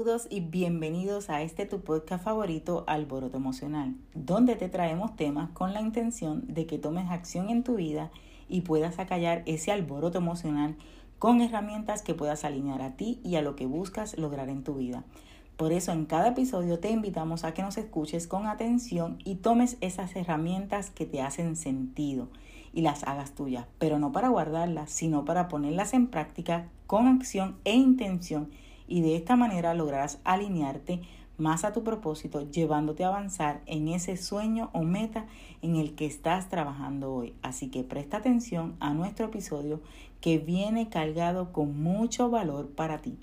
Saludos y bienvenidos a este tu podcast favorito, Alboroto Emocional, donde te traemos temas con la intención de que tomes acción en tu vida y puedas acallar ese alboroto emocional con herramientas que puedas alinear a ti y a lo que buscas lograr en tu vida. Por eso en cada episodio te invitamos a que nos escuches con atención y tomes esas herramientas que te hacen sentido y las hagas tuyas, pero no para guardarlas, sino para ponerlas en práctica con acción e intención y de esta manera lograrás alinearte más a tu propósito, llevándote a avanzar en ese sueño o meta en el que estás trabajando hoy. Así que presta atención a nuestro episodio que viene cargado con mucho valor para ti.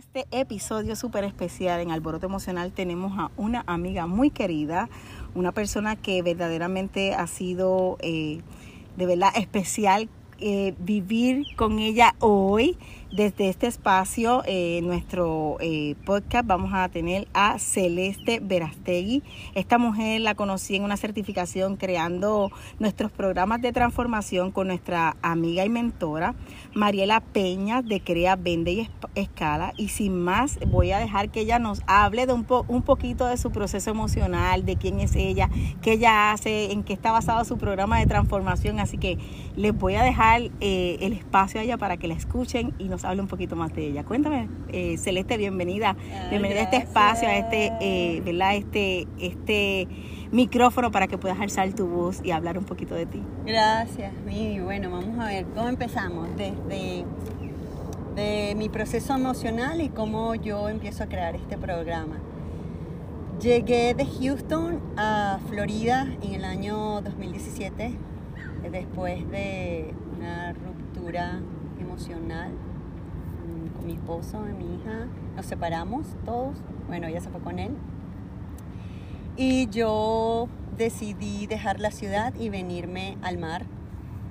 este episodio súper especial. En Alboroto Emocional tenemos a una amiga muy querida, una persona que verdaderamente ha sido eh, de verdad especial eh, vivir con ella hoy desde este espacio, eh, nuestro eh, podcast, vamos a tener a Celeste Verastegui. Esta mujer la conocí en una certificación creando nuestros programas de transformación con nuestra amiga y mentora Mariela Peña de Crea, Vende y Escala. Y sin más, voy a dejar que ella nos hable de un, poquito de su proceso emocional, de quién es ella, qué ella hace, en qué está basado su programa de transformación. Así que les voy a dejar eh, el espacio a ella para que la escuchen y nos hable un poquito más de ella. Cuéntame, eh, Celeste, bienvenida. bienvenida a este espacio, a este, eh, ¿verdad? Este, este micrófono para que puedas alzar tu voz y hablar un poquito de ti. Gracias, mi. Bueno, vamos a ver, ¿cómo empezamos? Desde de mi proceso emocional y cómo yo empiezo a crear este programa. Llegué de Houston a Florida en el año 2017, después de una ruptura emocional mi esposo y mi hija. Nos separamos todos. Bueno, ella se fue con él. Y yo decidí dejar la ciudad y venirme al mar.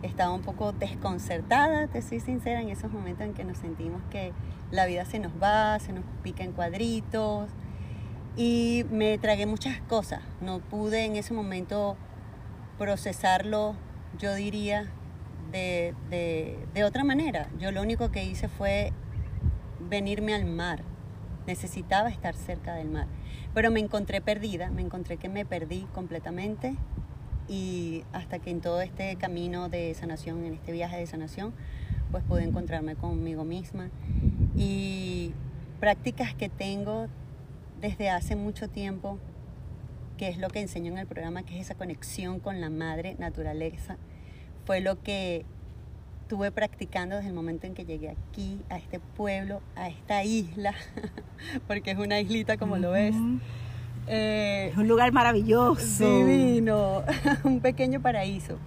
Estaba un poco desconcertada, te soy sincera, en esos momentos en que nos sentimos que la vida se nos va, se nos pica en cuadritos. Y me tragué muchas cosas. No pude en ese momento procesarlo, yo diría, de, de, de, otra manera. Yo lo único que hice fue venirme al mar. Necesitaba estar cerca del mar. Pero me encontré perdida, me encontré que me perdí completamente y hasta que en todo este camino de sanación, en este viaje de sanación, pues pude encontrarme conmigo misma. Y prácticas que tengo desde hace mucho tiempo, que es lo que enseño en el programa, que es esa conexión con la madre naturaleza, fue lo que estuve practicando desde el momento en que llegué aquí, a este pueblo, a esta isla, porque es una islita como lo ves. Eh, es un lugar maravilloso. Divino, un pequeño paraíso.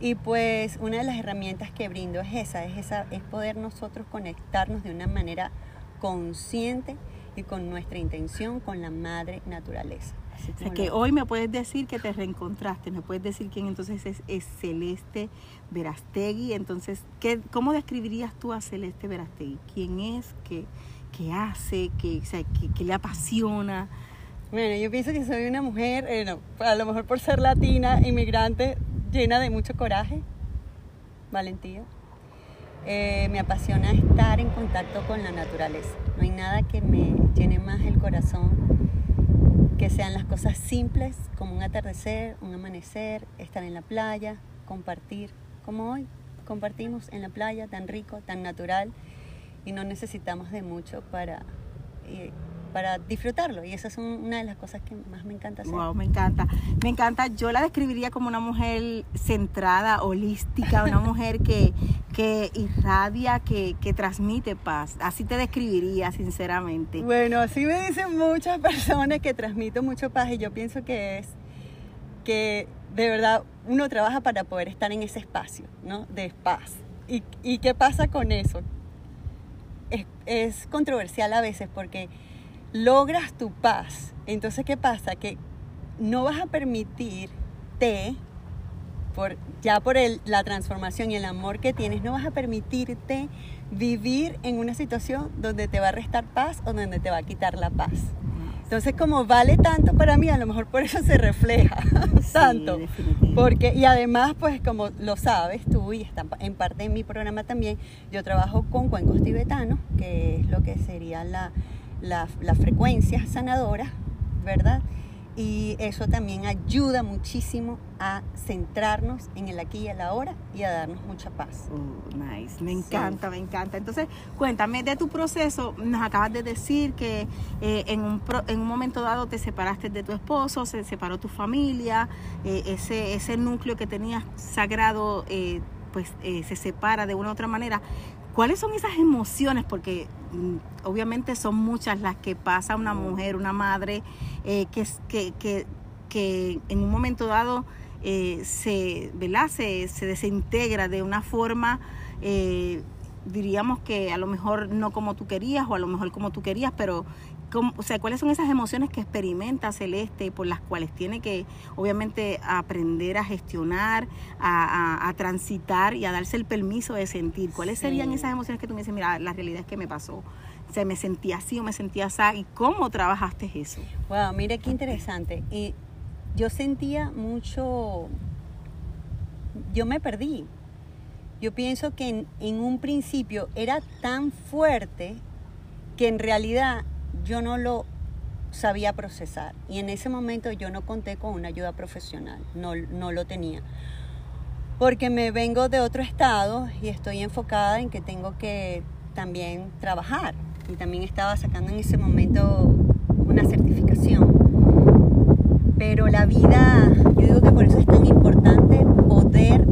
Y pues una de las herramientas que brindo es esa, es esa, es poder nosotros conectarnos de una manera consciente y con nuestra intención con la madre naturaleza. O que hoy me puedes decir que te reencontraste, me puedes decir quién entonces es, Celeste Verastegui. Entonces, ¿qué, ¿cómo describirías tú a Celeste Verastegui? ¿Quién es? ¿Qué, qué hace? ¿Qué, qué, le apasiona? Bueno, yo pienso que soy una mujer, eh, a lo mejor por ser latina, inmigrante, llena de mucho coraje, valentía. Eh, me apasiona estar en contacto con la naturaleza. No hay nada que me llene más el corazón que sean las cosas simples como un atardecer, un amanecer, estar en la playa, compartir, como hoy compartimos en la playa, tan rico, tan natural, y no necesitamos de mucho para eh, para disfrutarlo. Y esa es una de las cosas que más me encanta hacer. Wow, me encanta. Me encanta. Yo la describiría como una mujer centrada, holística, una mujer que, que irradia, que, que transmite paz. Así te describiría, sinceramente. Bueno, así me dicen muchas personas que transmito mucho paz y yo pienso que es que de verdad uno trabaja para poder estar en ese espacio, ¿no? De paz. ¿Y, y qué pasa con eso? Es, es controversial a veces porque logras tu paz, entonces ¿qué pasa? Que no vas a permitirte, por, ya por el, la transformación y el amor que tienes, no vas a permitirte vivir en una situación donde te va a restar paz o donde te va a quitar la paz. Entonces, como vale tanto para mí, a lo mejor por eso se refleja tanto. Porque, y además, pues como lo sabes tú y está en parte de mi programa también, yo trabajo con cuencos tibetanos, que es lo que sería la, la, la frecuencia sanadora, ¿verdad? y eso también ayuda muchísimo a centrarnos en el aquí y el ahora y a darnos mucha paz. Uh, nice, me encanta, me encanta. Entonces, cuéntame de tu proceso. Nos acabas de decir que eh, en, un en un momento dado te separaste de tu esposo, se separó tu familia, eh, ese, ese núcleo que tenías sagrado, eh, pues se separa de una u otra manera. ¿Cuáles son esas emociones? Porque obviamente son muchas las que pasa una mujer, una madre, eh, que, que, que, en un momento dado eh, se, ¿verdad? Se, se, desintegra de una forma, eh, diríamos que a lo mejor no como tú querías o a lo mejor como tú querías, pero o sea, cuáles son esas emociones que experimenta Celeste por las cuales tiene que obviamente aprender a gestionar, a, transitar y a darse el permiso de sentir. ¿Cuáles serían esas emociones que tú me dices, mira, la realidad es que me pasó? O sea, me sentía así o me sentía así. ¿Y cómo trabajaste eso? Wow, mire qué interesante. Y yo sentía mucho, yo me perdí. Yo pienso que en, un principio era tan fuerte que en realidad yo no lo sabía procesar y en ese momento yo no conté con una ayuda profesional, no, no lo tenía. Porque me vengo de otro estado y estoy enfocada en que tengo que también trabajar y también estaba sacando en ese momento una certificación. Pero la vida, yo digo que por eso es tan importante poder,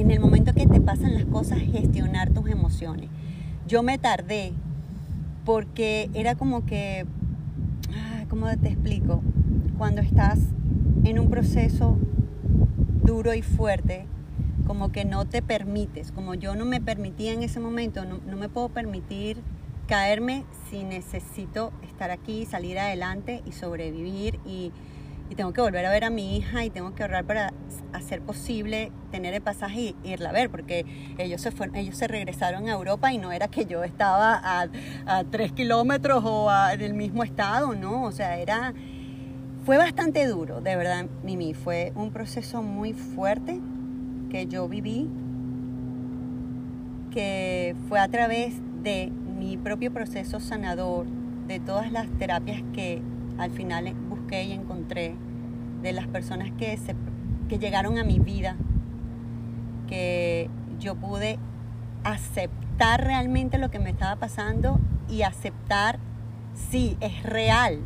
en el momento que te pasan las gestionar tus emociones. Yo me tardé porque era como que, ah, ¿cómo te explico? Cuando estás en un proceso duro y fuerte, como que no te permites, como yo no me permitía en ese momento, no, no me puedo permitir caerme si necesito estar aquí, salir adelante y sobrevivir y y tengo que volver a ver a mi hija y tengo que ahorrar para hacer posible tener el pasaje y irla a ver, porque ellos se, ellos se regresaron a Europa y no era que yo estaba a, a tres kilómetros o en el mismo estado, ¿no? O sea, era... Fue bastante duro, de verdad, Mimi. Fue un proceso muy fuerte que yo viví, que fue a través de mi propio proceso sanador, de todas las terapias que al final busqué y encontré de las personas que, se, que llegaron a mi vida, que yo pude aceptar realmente lo que me estaba pasando y aceptar, sí, es real,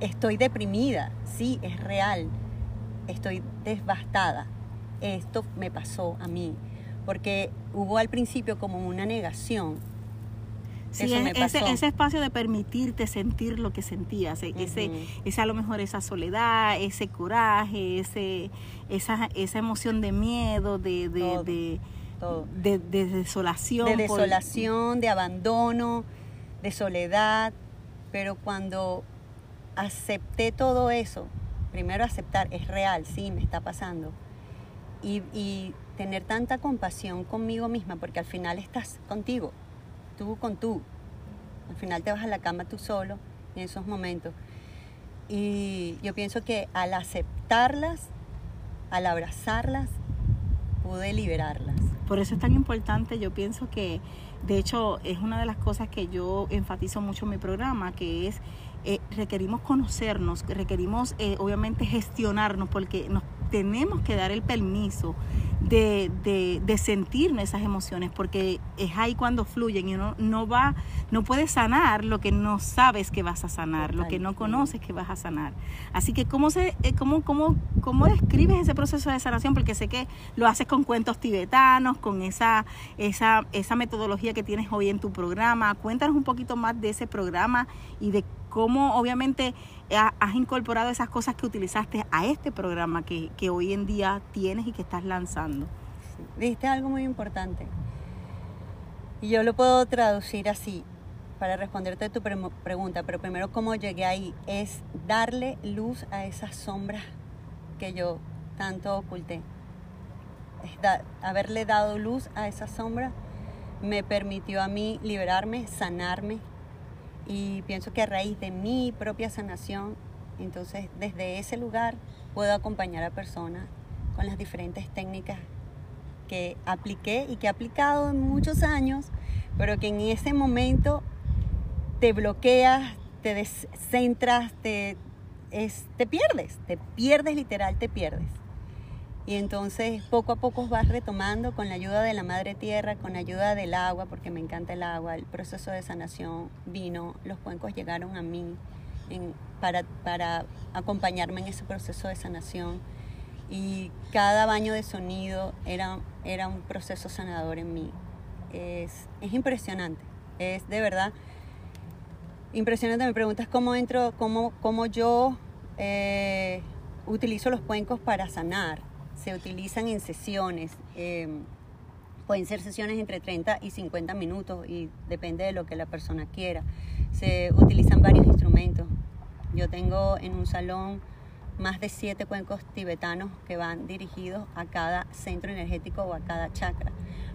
estoy deprimida, sí, es real, estoy devastada, esto me pasó a mí, porque hubo al principio como una negación Sí, ese, ese, espacio de permitirte sentir lo que sentías, e, ese, ese a lo mejor esa soledad, ese coraje, ese, esa, esa emoción de miedo, de, de, de, de, desolación. De desolación, de abandono, de soledad, pero cuando acepté todo eso, primero aceptar, es real, sí, me está pasando, y, y tener tanta compasión conmigo misma, porque al final estás contigo tú con tú. Al final te vas a la cama tú solo en esos momentos. Y yo pienso que al aceptarlas, al abrazarlas, pude liberarlas. Por eso es tan importante, yo pienso que, de hecho, es una de las cosas que yo enfatizo mucho en mi programa, que es eh, requerimos conocernos, requerimos eh, obviamente gestionarnos, porque nos tenemos que dar el permiso de, de, de, sentir esas emociones, porque es ahí cuando fluyen y uno no va, no puedes sanar lo que no sabes que vas a sanar, lo que no conoces que vas a sanar. Así que, ¿cómo, se, eh, cómo, cómo, cómo describes ese proceso de sanación? Porque sé que lo haces con cuentos tibetanos, con esa, esa, esa metodología que tienes hoy en tu programa. Cuéntanos un poquito más de ese programa y de cómo obviamente has incorporado esas cosas que utilizaste a este programa que, hoy en día tienes y que estás lanzando. Viste algo muy importante. Y yo lo puedo traducir así para responderte tu pregunta, pero primero cómo llegué ahí es darle luz a esas sombras que yo tanto oculté. haberle dado luz a esa sombra me permitió a mí liberarme, sanarme y pienso que a raíz de mi propia sanación, entonces desde ese lugar puedo acompañar a personas con las diferentes técnicas que apliqué y que he aplicado en muchos años, pero que en ese momento te bloqueas, te descentras, te, te pierdes, te pierdes literal, te pierdes. Y entonces poco a poco vas retomando con la ayuda de la madre tierra, con la ayuda del agua, porque me encanta el agua, el proceso de sanación vino, los cuencos llegaron a mí para, para acompañarme en ese proceso de sanación. Y cada baño de sonido era, era un proceso sanador en mí. Es, es impresionante, es de verdad impresionante. Me preguntas cómo entro, cómo, cómo yo eh, utilizo los cuencos para sanar se utilizan en sesiones. Em, pueden ser sesiones entre 30 y 50 minutos y depende de lo que la persona quiera. Se utilizan varios instrumentos. Yo tengo en un salón más de siete cuencos tibetanos que van dirigidos a cada centro energético o a cada chakra.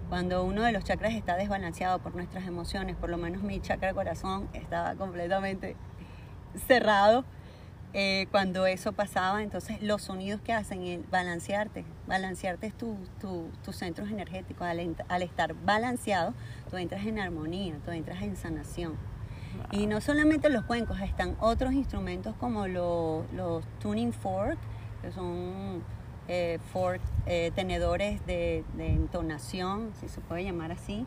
Cuando uno de los chakras está desbalanceado por nuestras emociones, por lo menos mi chakra corazón estaba completamente cerrado, eh, cuando eso pasaba, entonces los sonidos que hacen es balancearte, balancearte es tu, tus centros energéticos. Al, estar balanceado, tú entras en armonía, tú entras en sanación. Y no solamente los cuencos, están otros instrumentos como los tuning fork, que son eh, fork, eh, tenedores de, de entonación, si se puede llamar así.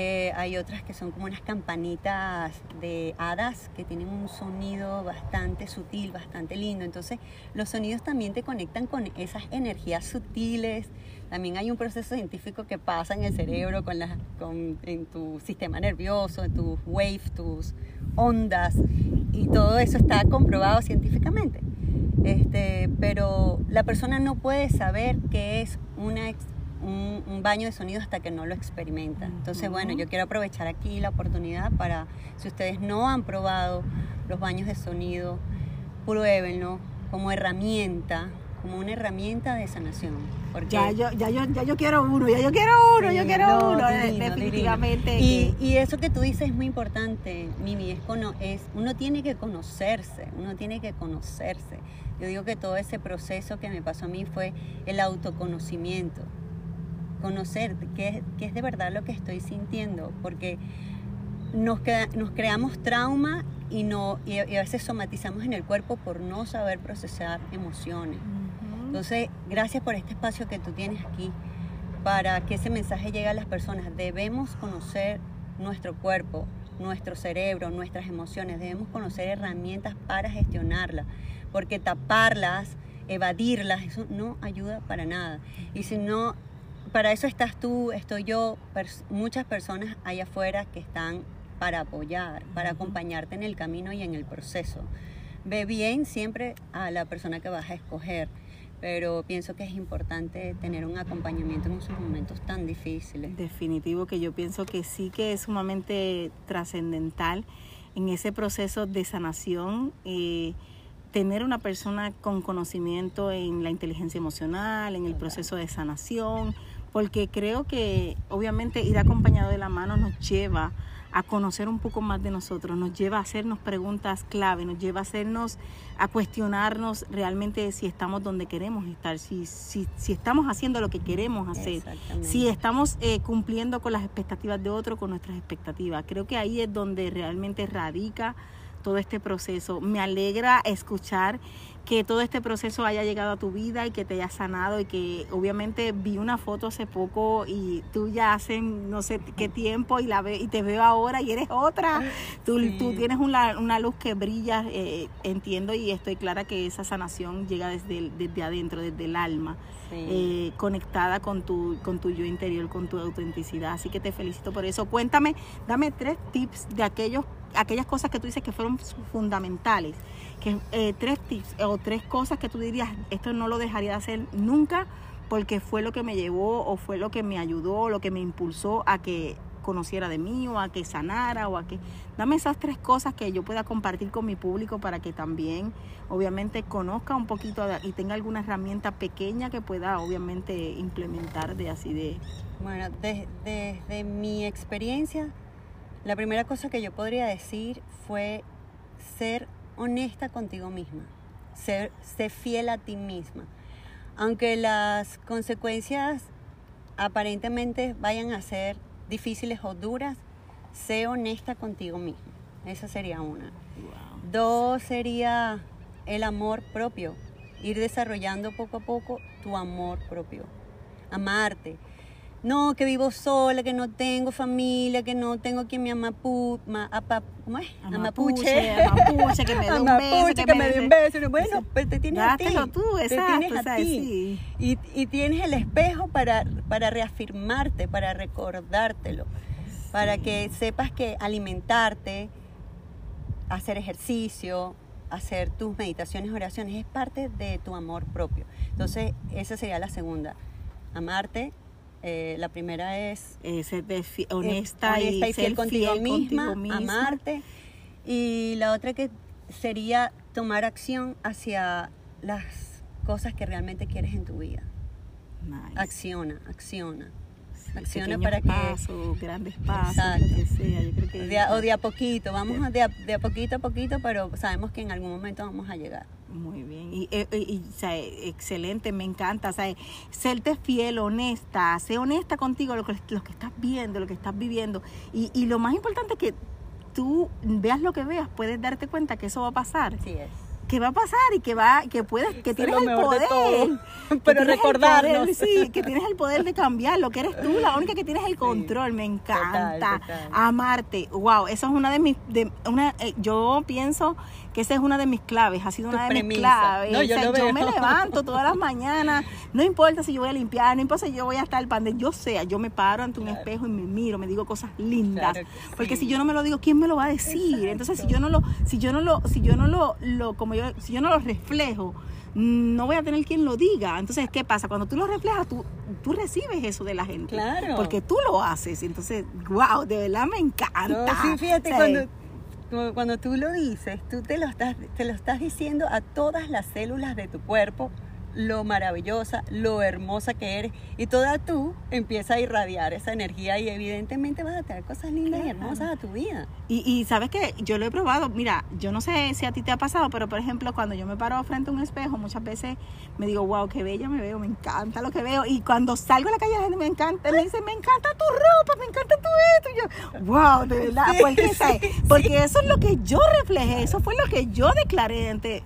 Eh, hay otras que son como unas campanitas de hadas que tienen un sonido bastante sutil, bastante lindo. Entonces los sonidos también te conectan con esas energías sutiles. También hay un proceso científico que pasa en el cerebro, con con, en tu sistema nervioso, en tus waves, tus ondas. Y todo eso está comprobado científicamente. Este, pero la persona no puede saber qué es una un, baño de sonido hasta que no lo experimentan. Entonces, bueno, yo quiero aprovechar aquí la oportunidad para, si ustedes no han probado los baños de sonido, pruébenlo como herramienta, como una herramienta de sanación. Porque ya, yo, ya, yo, ya yo quiero uno, ya yo quiero uno, yo quiero uno, definitivamente. Y, y, eso que tú dices es muy importante, Mimi, es, es uno tiene que conocerse, uno tiene que conocerse. Yo digo que todo ese proceso que me pasó a mí fue el autoconocimiento conocer qué, es de verdad lo que estoy sintiendo, porque nos, nos creamos trauma y, no, y a veces somatizamos en el cuerpo por no saber procesar emociones. Entonces, gracias por este espacio que tú tienes aquí para que ese mensaje llegue a las personas. Debemos conocer nuestro cuerpo, nuestro cerebro, nuestras emociones. Debemos conocer herramientas para gestionarlas, porque taparlas, evadirlas, eso no ayuda para nada. Y si no para eso estás tú, estoy yo, muchas personas allá afuera que están para apoyar, para acompañarte en el camino y en el proceso. Ve bien siempre a la persona que vas a escoger, pero pienso que es importante tener un acompañamiento en esos momentos tan difíciles. Definitivo que yo pienso que sí que es sumamente trascendental en ese proceso de sanación. Eh, tener una persona con conocimiento en la inteligencia emocional, en el proceso de sanación, porque creo que obviamente ir acompañado de la mano nos lleva a conocer un poco más de nosotros, nos lleva a hacernos preguntas clave, nos lleva a hacernos, a cuestionarnos realmente si estamos donde queremos estar, si, si, si estamos haciendo lo que queremos hacer, si estamos eh, cumpliendo con las expectativas de otro, con nuestras expectativas. Creo que ahí es donde realmente radica todo este proceso. Me alegra escuchar que todo este proceso haya llegado a tu vida y que te haya sanado y que obviamente vi una foto hace poco y tú ya hace no sé qué tiempo y la ve, y te veo ahora y eres otra. Tú, tú tienes una, una, luz que brilla, eh, entiendo y estoy clara que esa sanación llega desde, desde adentro, desde el alma. Eh, conectada con tu, con tu yo interior, con tu autenticidad. Así que te felicito por eso. Cuéntame, dame tres tips de aquellos, aquellas cosas que tú dices que fueron fundamentales que eh, tres tips o tres cosas que tú dirías, esto no lo dejaría de hacer nunca porque fue lo que me llevó o fue lo que me ayudó, lo que me impulsó a que conociera de mí o a que sanara o a que... Dame esas tres cosas que yo pueda compartir con mi público para que también obviamente conozca un poquito y tenga alguna herramienta pequeña que pueda obviamente implementar de así de... Bueno, desde mi experiencia, La primera cosa que yo podría decir fue ser honesta contigo misma, ser, ser fiel a ti misma. Aunque las consecuencias aparentemente vayan a ser difíciles o duras, sé honesta contigo misma. Esa sería una. Dos sería el amor propio, ir desarrollando poco a poco tu amor propio, amarte. No, que vivo sola, que no tengo familia, que no tengo quien me amapu, ma, apa, ¿cómo es? Amapuche, amapuche, que me dé un beso. Amapuche, que me dé un beso. Bueno, pero te tienes a ti. Te tienes a ti. Sí. Y, y tienes el espejo para, para reafirmarte, para recordártelo, para que sepas que alimentarte, hacer ejercicio, hacer tus meditaciones, oraciones, es parte de tu amor propio. Entonces, esa sería la segunda. Amarte. Eh, la primera es Eh, ser de fi- eh, honesta, y, fiel contigo, fiel misma, contigo misma. amarte. Y la otra que sería tomar acción hacia las cosas que realmente quieres en tu vida. Nice. Acciona, acciona. Sí, acciona para que- grandes pasos, Exacto. lo que sea. Yo creo que De a- o de a poquito, vamos a de a, de a poquito a poquito, pero sabemos que en algún momento vamos a llegar. Muy bien, y, eh, eh, y, o sea, excelente, me encanta, o sea, serte fiel, honesta, sé honesta contigo, lo que, lo que estás viendo, lo que estás viviendo, y, y lo más importante es que tú veas lo que veas, puedes darte cuenta que eso va a pasar, Así es. que va a pasar y que va, que puedes, que es tienes el poder, Pero recordarnos. poder, sí, que tienes el poder de cambiar, lo que eres tú, la única que tienes el control, me encanta, total, total. amarte, wow, eso es una de mis, de, una, eh, yo pienso que esa es una de mis claves, ha sido Tu una de mis claves. No, yo O sea, me levanto todas las mañanas, no importa si yo voy a limpiar, no importa si yo voy a estar pan de yo sea, yo me paro ante un Claro. espejo y me miro, me digo cosas lindas, Claro porque sí. si yo no me lo digo, ¿quién me lo va a decir? Entonces, si yo no lo, si yo no lo, si yo no lo, lo como yo, si yo no lo reflejo, no voy a tener quien lo diga. Entonces, ¿qué pasa? Cuando tú lo reflejas, tú, tú recibes eso de la gente. Claro. Porque tú lo haces. Entonces, wow, de verdad me encanta. No, sí, fíjate, sea, cuando, cu- cuando tú lo dices, tú te lo, estás, te lo estás diciendo a todas las células de tu cuerpo, lo maravillosa, lo hermosa que eres, y toda tú empieza a irradiar esa energía y evidentemente vas a traer cosas lindas y Claro. hermosas a tu vida. Y, y sabes que yo lo he probado, mira, yo no sé si a ti te ha pasado, pero por ejemplo, cuando yo me paro frente a un espejo, muchas veces me digo, wow, qué bella me veo, me encanta lo que veo. Y cuando salgo a la calle, la gente me encanta, me dice, me encanta tu ropa, me encanta tu esto. Y yo, wow, de verdad, Sí, porque, sí, ¿sabes? sí. porque eso es lo que yo reflejé, eso fue lo que yo declaré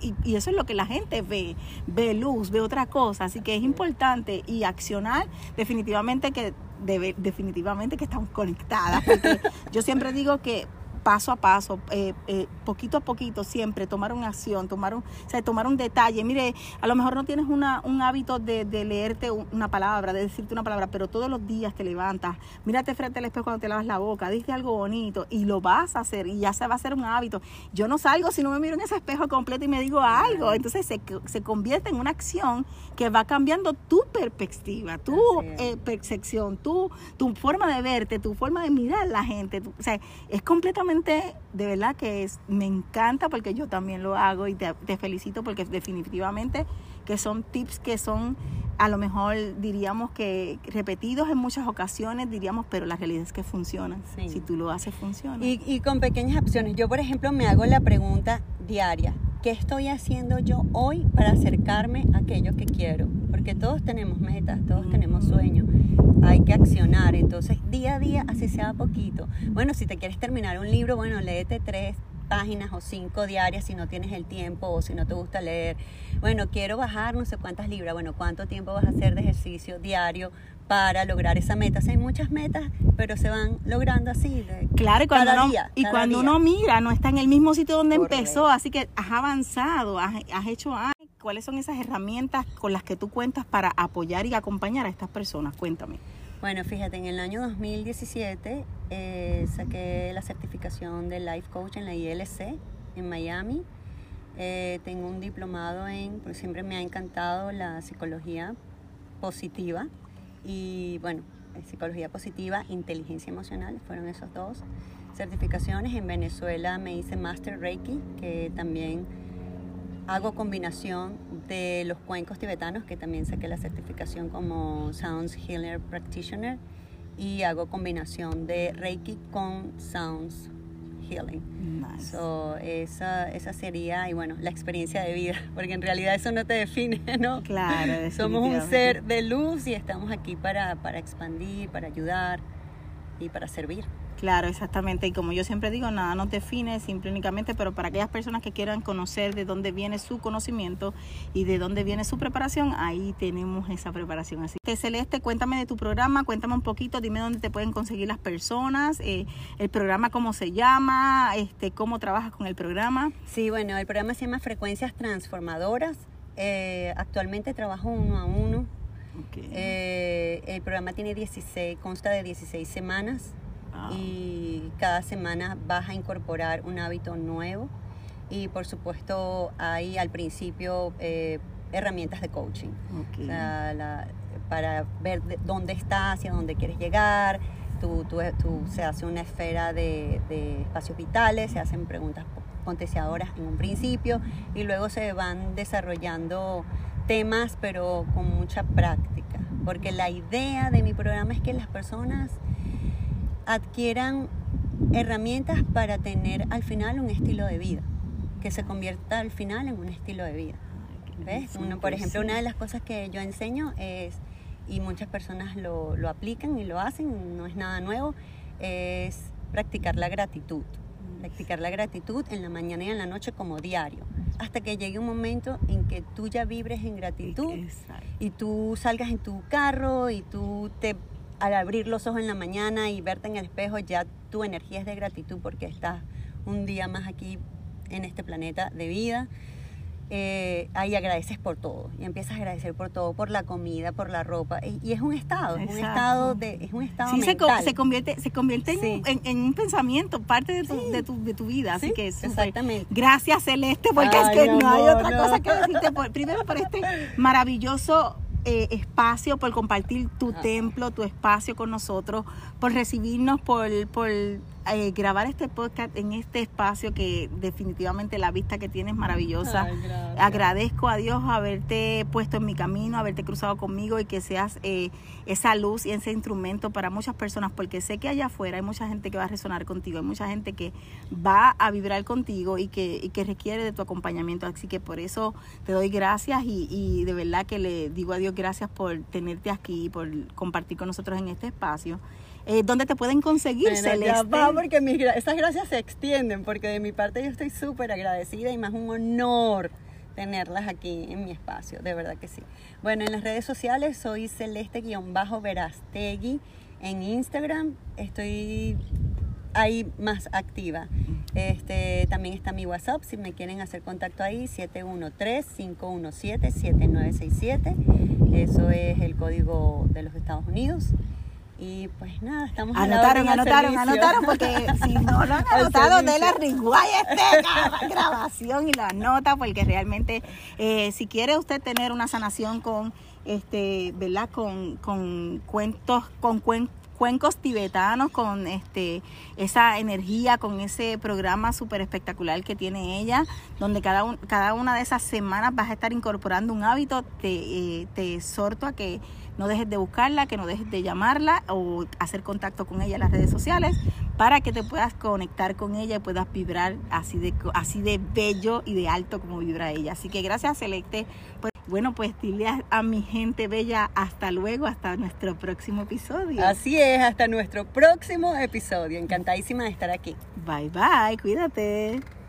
y, y eso es lo que la gente ve, ve luz, ve otra cosa. Así que es importante y accionar definitivamente que debe, definitivamente que estamos conectadas. Porque yo siempre digo que paso a paso, eh, eh, poquito a poquito, siempre tomar una acción, tomar un, o sea, tomar un detalle. Mire, a lo mejor no tienes una, un hábito de, de leerte un- una palabra, de decirte una palabra, pero todos los días te levantas, mírate frente al espejo cuando te lavas la boca, diste algo bonito y lo vas a hacer y ya se va a hacer un hábito. Yo no salgo si no me miro en ese espejo completo y me digo algo. Entonces se, se convierte en una acción que va cambiando tu perspectiva, tu eh, percepción, tu, tu forma de verte, tu forma de mirar a la gente. tu- o sea, es completamente, de verdad que es, me encanta porque yo también lo hago y te, te felicito porque definitivamente que son tips que son a lo mejor diríamos que repetidos en muchas ocasiones, diríamos, pero la realidad es que funcionan. Sí. Si tú lo haces, funciona. Y, y con pequeñas opciones. Yo, por ejemplo, me hago la pregunta diaria. ¿Qué estoy haciendo yo hoy para acercarme a aquello que quiero? Porque todos tenemos metas, todos tenemos sueños. Hay que accionar. Entonces, día a día, así sea poquito. Bueno, si te quieres terminar un libro, bueno, léete tres páginas o cinco diarias si no tienes el tiempo o si no te gusta leer. Bueno, quiero bajar no sé cuántas libras. Bueno, ¿cuánto tiempo vas a hacer de ejercicio diario para lograr esa meta? O sea, hay muchas metas, pero se van logrando así. de- Claro, y cuando, cada uno, día, y cuando día. uno mira, no está en el mismo sitio donde Correcto. empezó, así que has avanzado, has, has hecho algo. ¿Cuáles son esas herramientas con las que tú cuentas para apoyar y acompañar a estas personas? Cuéntame. Bueno, fíjate, en el año 2017 eh, saqué la certificación de Life Coach en la ILC en Miami. Eh, tengo un diplomado en, porque siempre me ha encantado la psicología positiva y bueno, psicología positiva, inteligencia emocional, fueron esos dos certificaciones. En Venezuela me hice Master Reiki, que también hago combinación de los cuencos tibetanos, que también saqué la certificación como Sounds Healer Practitioner, y hago combinación de Reiki con Sounds Healing. Nice. So, esa, esa sería, y bueno, la experiencia de vida, porque en realidad eso no te define, ¿no? Claro, Somos un ser de luz y estamos aquí para, para expandir, para ayudar y para servir. Claro, exactamente. Y como yo siempre digo, nada nos define, simple únicamente, pero para aquellas personas que quieran conocer de dónde viene su conocimiento y de dónde viene su preparación, ahí tenemos esa preparación. Así que Celeste, cuéntame de tu programa, cuéntame un poquito, dime dónde te pueden conseguir las personas, eh, el programa cómo se llama, este, cómo trabajas con el programa. Sí, bueno, el programa se llama Frecuencias Transformadoras. Eh, actualmente trabajo uno a uno. Eh, el programa tiene 16, consta de 16 semanas Ah. y cada semana vas a incorporar un hábito nuevo y por supuesto hay al principio eh, herramientas de coaching Ok. O sea, la- para ver de- dónde estás, hacia dónde quieres llegar. Tú, tú- tú- se hace una esfera de, de espacios vitales, se hacen preguntas contestadoras en un principio y luego se van desarrollando temas, pero con mucha práctica. Porque la idea de mi programa es que las personas adquieran herramientas para tener al final un estilo de vida, que se convierta al final en un estilo de vida. ¿Ves? Uno, por ejemplo, una de las cosas que yo enseño es, y muchas personas lo, lo aplican y lo hacen, no es nada nuevo, es practicar la gratitud. Practicar la gratitud en la mañana y en la noche como diario, hasta que llegue un momento en que tú ya vibres en gratitud Exacto. y tú salgas en tu carro y tú te al abrir los ojos en la mañana y verte en el espejo ya tu energía es de gratitud porque estás un día más aquí en este planeta de vida eh, ahí agradeces por todo y empiezas a agradecer por todo por la comida por la ropa y, y es un estado es un Exacto. estado de es un estado Sí, mental se convierte, se convierte en, Sí. un, en- en un pensamiento, parte de tu, Sí. de tu, de tu vida. Así Sí, que es exactamente. Gracias, Celeste, porque Ay, es que no hay otra no. cosa que decirte. Por- primero, por este maravilloso eh, espacio, por compartir tu Ah. templo, tu espacio con nosotros, por recibirnos, por, por eh, grabar este podcast en este espacio que definitivamente la vista que tienes es maravillosa. Ay. Agradezco a Dios haberte puesto en mi camino, haberte cruzado conmigo y que seas eh, esa luz y ese instrumento para muchas personas, porque sé que allá afuera hay mucha gente que va a resonar contigo, hay mucha gente que va a vibrar contigo y que, y que requiere de tu acompañamiento. Así que por eso te doy gracias y, y de verdad que le digo a Dios gracias por tenerte aquí, por compartir con nosotros en este espacio. Eh, ¿Dónde te pueden conseguir, Bueno, Celeste? ya va, porque mis esas gracias se extienden, porque de mi parte yo estoy súper agradecida y más un honor tenerlas aquí en mi espacio, de verdad que sí. Bueno, en las redes sociales soy celeste-verastegui en Instagram, estoy ahí más activa. Este, también está mi WhatsApp, si me quieren hacer contacto ahí, 713-517-7967. Eso es el código de los Estados Unidos. Y pues nada, estamos la Anotaron, anotaron, anotaron, porque si no lo han anotado, de servicio. la riguay este grabación y lo anota, porque realmente, eh, si quiere usted tener una sanación con, este, ¿verdad? Con, con cuentos, con cuen- cuencos tibetanos, con este, esa energía, con ese programa súper espectacular que tiene ella, donde cada, un- cada una de esas semanas vas a estar incorporando un hábito, te, eh, exhorto a que no dejes de buscarla, que no dejes de llamarla o hacer contacto con ella en las redes sociales para que te puedas conectar con ella y puedas vibrar así de, así de bello y de alto como vibra ella. Así que gracias Celeste. Bueno, pues dile a, a mi gente bella hasta luego, hasta nuestro próximo episodio. Así es, hasta nuestro próximo episodio. Encantadísima de estar aquí. Bye bye, cuídate.